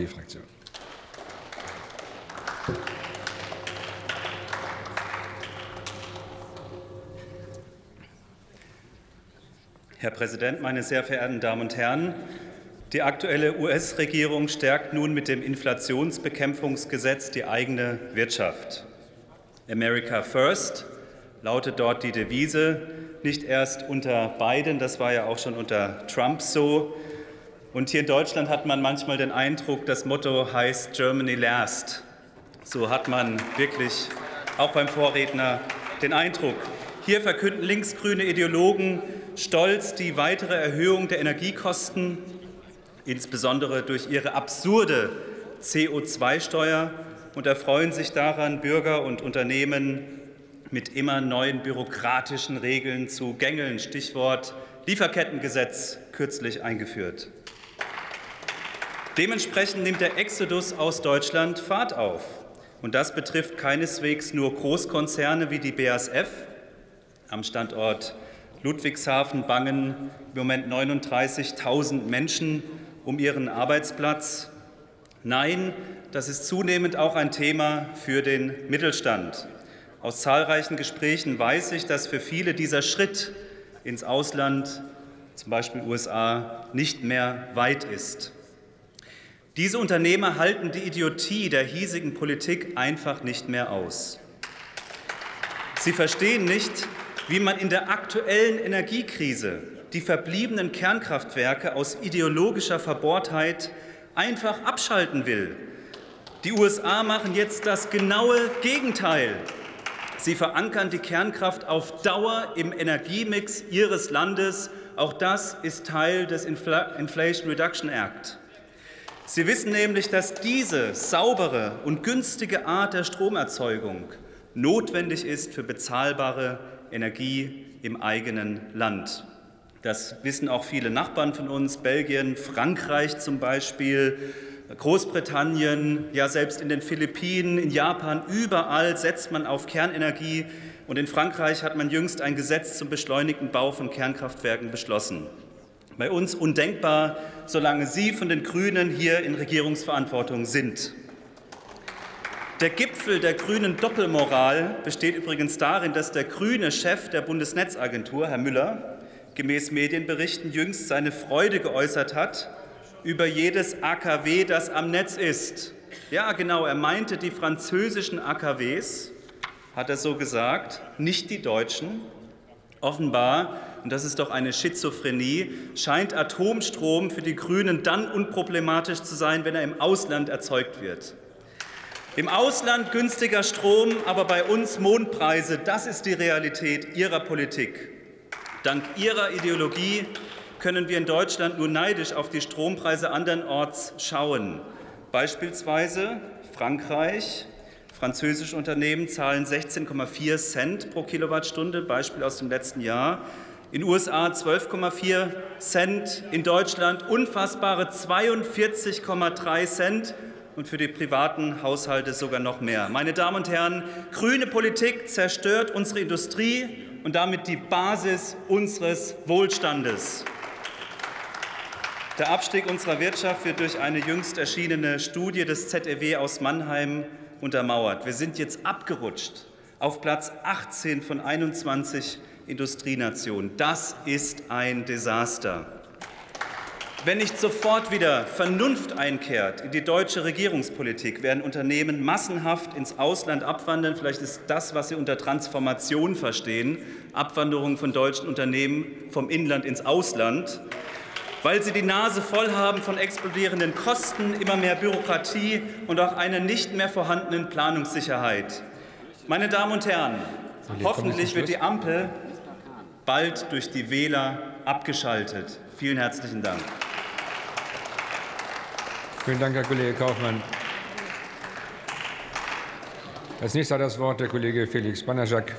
AfD-Fraktion. Herr Präsident, meine sehr verehrten Damen und Herren! Die aktuelle US-Regierung stärkt nun mit dem Inflationsbekämpfungsgesetz die eigene Wirtschaft. America First lautet dort die Devise, nicht erst unter Biden, das war ja auch schon unter Trump so. Und hier in Deutschland hat man manchmal den Eindruck, das Motto heißt Germany Last. So hat man wirklich auch beim Vorredner den Eindruck. Hier verkünden linksgrüne Ideologen stolz die weitere Erhöhung der Energiekosten, insbesondere durch ihre absurde CO2-Steuer, und erfreuen sich daran, Bürger und Unternehmen mit immer neuen bürokratischen Regeln zu gängeln. Stichwort Lieferkettengesetz kürzlich eingeführt. Dementsprechend nimmt der Exodus aus Deutschland Fahrt auf. Und das betrifft keineswegs nur Großkonzerne wie die BASF. Am Standort Ludwigshafen bangen im Moment 39.000 Menschen um ihren Arbeitsplatz. Nein, das ist zunehmend auch ein Thema für den Mittelstand. Aus zahlreichen Gesprächen weiß ich, dass für viele dieser Schritt ins Ausland, zum Beispiel USA, nicht mehr weit ist. Diese Unternehmer halten die Idiotie der hiesigen Politik einfach nicht mehr aus. Sie verstehen nicht, wie man in der aktuellen Energiekrise die verbliebenen Kernkraftwerke aus ideologischer Verbohrtheit einfach abschalten will. Die USA machen jetzt das genaue Gegenteil. Sie verankern die Kernkraft auf Dauer im Energiemix ihres Landes. Auch das ist Teil des Inflation Reduction Act. Sie wissen nämlich, dass diese saubere und günstige Art der Stromerzeugung notwendig ist für bezahlbare Energie im eigenen Land. Das wissen auch viele Nachbarn von uns, Belgien, Frankreich zum Beispiel, Großbritannien, ja selbst in den Philippinen, in Japan, überall setzt man auf Kernenergie. Und in Frankreich hat man jüngst ein Gesetz zum beschleunigten Bau von Kernkraftwerken beschlossen. Bei uns undenkbar, solange Sie von den Grünen hier in Regierungsverantwortung sind. Der Gipfel der grünen Doppelmoral besteht übrigens darin, dass der grüne Chef der Bundesnetzagentur, Herr Müller, gemäß Medienberichten jüngst seine Freude geäußert hat über jedes AKW, das am Netz ist. Ja, genau, er meinte die französischen AKWs, hat er so gesagt, nicht die deutschen. Offenbar, und das ist doch eine Schizophrenie, scheint Atomstrom für die Grünen dann unproblematisch zu sein, wenn er im Ausland erzeugt wird. Im Ausland günstiger Strom, aber bei uns Mondpreise. Das ist die Realität Ihrer Politik. Dank Ihrer Ideologie können wir in Deutschland nur neidisch auf die Strompreise andernorts schauen. Beispielsweise Frankreich. Französische Unternehmen zahlen 16,4 Cent pro Kilowattstunde, Beispiel aus dem letzten Jahr. In USA 12,4 Cent, in Deutschland unfassbare 42,3 Cent und für die privaten Haushalte sogar noch mehr. Meine Damen und Herren, grüne Politik zerstört unsere Industrie und damit die Basis unseres Wohlstandes. Der Abstieg unserer Wirtschaft wird durch eine jüngst erschienene Studie des ZEW aus Mannheim untermauert. Wir sind jetzt abgerutscht auf Platz 18 von 21 Industrienationen. Das ist ein Desaster. Wenn nicht sofort wieder Vernunft einkehrt in die deutsche Regierungspolitik, werden Unternehmen massenhaft ins Ausland abwandern. Vielleicht ist das, was Sie unter Transformation verstehen, Abwanderung von deutschen Unternehmen vom Inland ins Ausland, weil sie die Nase voll haben von explodierenden Kosten, immer mehr Bürokratie und auch einer nicht mehr vorhandenen Planungssicherheit. Meine Damen und Herren, hoffentlich wird die Ampel bald durch die Wähler abgeschaltet. Vielen herzlichen Dank. Vielen Dank, Herr Kollege Kaufmann. Als nächster hat das Wort der Kollege Felix Banajak,